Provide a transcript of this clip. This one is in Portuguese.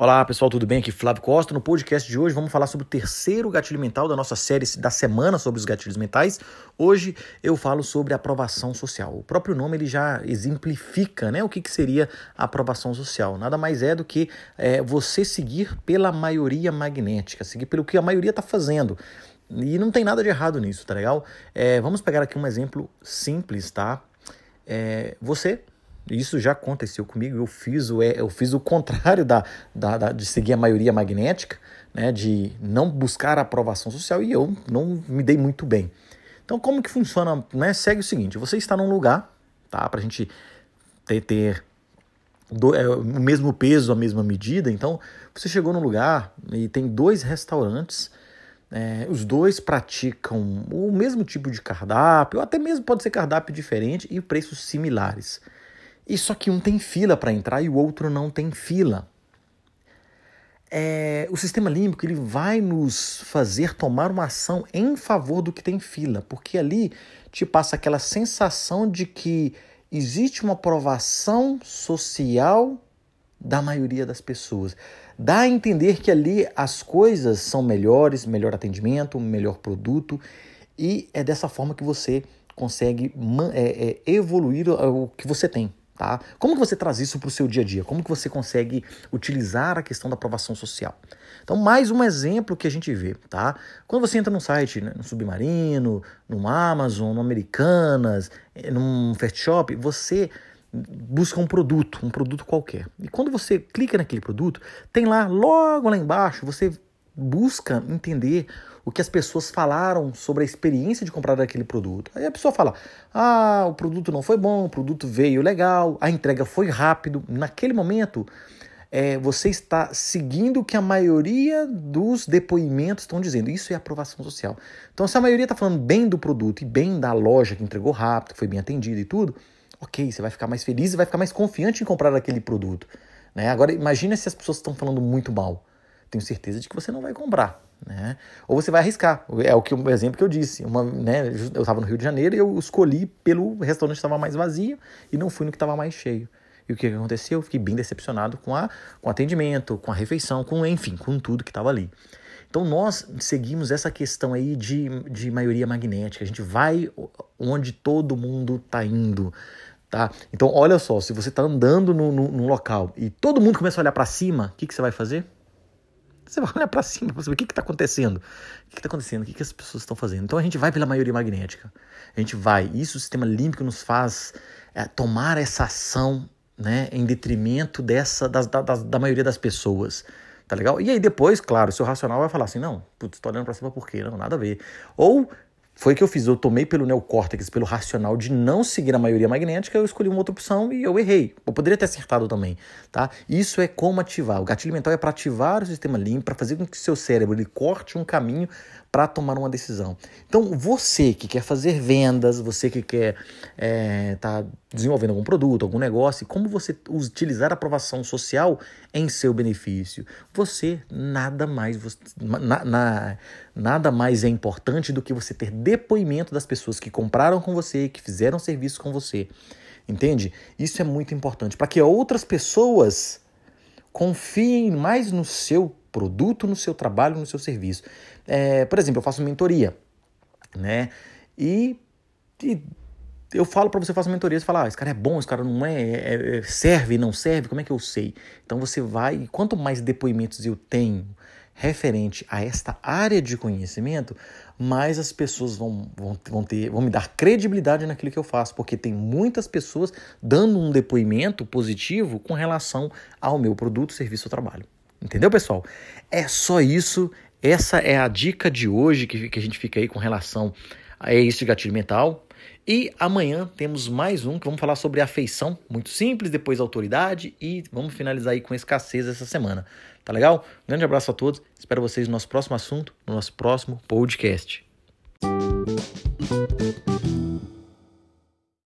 Olá pessoal, tudo bem? Aqui Flávio Costa. No podcast de hoje vamos falar sobre o terceiro gatilho mental da nossa série da semana sobre os gatilhos mentais. Hoje eu falo sobre aprovação social. O próprio nome ele já exemplifica né, o que, que seria aprovação social. Nada mais é do que é, você seguir pela maioria magnética, seguir pelo que a maioria está fazendo. E não tem nada de errado nisso, tá legal? É, vamos pegar aqui um exemplo simples, tá? É, você isso já aconteceu comigo. Eu fiz o, eu fiz o contrário da, da, da, de seguir a maioria magnética, né, de não buscar a aprovação social e eu não me dei muito bem. Então, como que funciona? Né? Segue o seguinte: você está num lugar, tá? Para a gente ter, ter do, é, o mesmo peso, a mesma medida. Então, você chegou num lugar e tem dois restaurantes. É, os dois praticam o mesmo tipo de cardápio, ou até mesmo pode ser cardápio diferente e preços similares. E só que um tem fila para entrar e o outro não tem fila. É, o sistema límbico ele vai nos fazer tomar uma ação em favor do que tem fila, porque ali te passa aquela sensação de que existe uma aprovação social da maioria das pessoas. Dá a entender que ali as coisas são melhores, melhor atendimento, melhor produto, e é dessa forma que você consegue é, é, evoluir o que você tem. Tá? Como que você traz isso para o seu dia a dia? Como que você consegue utilizar a questão da aprovação social? Então, mais um exemplo que a gente vê, tá? Quando você entra num site, né, no Submarino, no Amazon, no Americanas, eh, num Fast Shop, você busca um produto, um produto qualquer. E quando você clica naquele produto, tem lá, logo lá embaixo, você busca entender o que as pessoas falaram sobre a experiência de comprar aquele produto. Aí a pessoa fala: ah, o produto não foi bom, o produto veio legal, a entrega foi rápido. Naquele momento, é, você está seguindo o que a maioria dos depoimentos estão dizendo. Isso é aprovação social. Então, se a maioria está falando bem do produto e bem da loja que entregou rápido, foi bem atendida e tudo, ok, você vai ficar mais feliz e vai ficar mais confiante em comprar aquele produto. Né? Agora, imagina se as pessoas estão falando muito mal. Tenho certeza de que você não vai comprar. Né? Ou você vai arriscar. É o que o exemplo que eu disse. Uma, né, eu estava no Rio de Janeiro e eu escolhi pelo restaurante que estava mais vazio e não fui no que estava mais cheio. E o que aconteceu? Eu fiquei bem decepcionado com, a, com o atendimento, com a refeição, com enfim, com tudo que estava ali. Então nós seguimos essa questão aí de, de maioria magnética. A gente vai onde todo mundo está indo. Tá? Então olha só, se você está andando no, num local e todo mundo começa a olhar para cima, o que, que você vai fazer? Você vai olhar para cima para saber o que está acontecendo. O que está acontecendo? O que, que as pessoas estão fazendo? Então a gente vai pela maioria magnética. A gente vai. Isso o sistema límbico nos faz é, tomar essa ação né, em detrimento dessa das, da, da maioria das pessoas. Tá legal? E aí depois, claro, o seu racional vai falar assim: não, putz, tô olhando para cima por quê? Não, nada a ver. Ou foi o que eu fiz. Eu tomei pelo neocórtex, pelo racional de não seguir a maioria magnética, eu escolhi uma outra opção e eu errei. Eu poderia ter acertado também, tá? Isso é como ativar. O gatilho mental é para ativar o sistema limpo, para fazer com que o seu cérebro ele corte um caminho para tomar uma decisão. Então, você que quer fazer vendas, você que quer estar é, tá desenvolvendo algum produto, algum negócio, como você utilizar a aprovação social em seu benefício? Você nada mais na, na, nada mais é importante do que você ter depoimento das pessoas que compraram com você, que fizeram serviço com você. Entende? Isso é muito importante para que outras pessoas confiem mais no seu produto, no seu trabalho, no seu serviço. É, por exemplo, eu faço mentoria, né? E, e eu falo para você fazer mentoria, você fala, ah, esse cara é bom, esse cara não é, é, é, serve, não serve, como é que eu sei? Então você vai, quanto mais depoimentos eu tenho referente a esta área de conhecimento, mais as pessoas vão, vão, vão, ter, vão me dar credibilidade naquilo que eu faço, porque tem muitas pessoas dando um depoimento positivo com relação ao meu produto, serviço ou trabalho. Entendeu, pessoal? É só isso. Essa é a dica de hoje que, que a gente fica aí com relação a esse gatilho mental. E amanhã temos mais um que vamos falar sobre afeição, muito simples, depois autoridade e vamos finalizar aí com escassez essa semana. Tá legal? Um grande abraço a todos. Espero vocês no nosso próximo assunto, no nosso próximo podcast.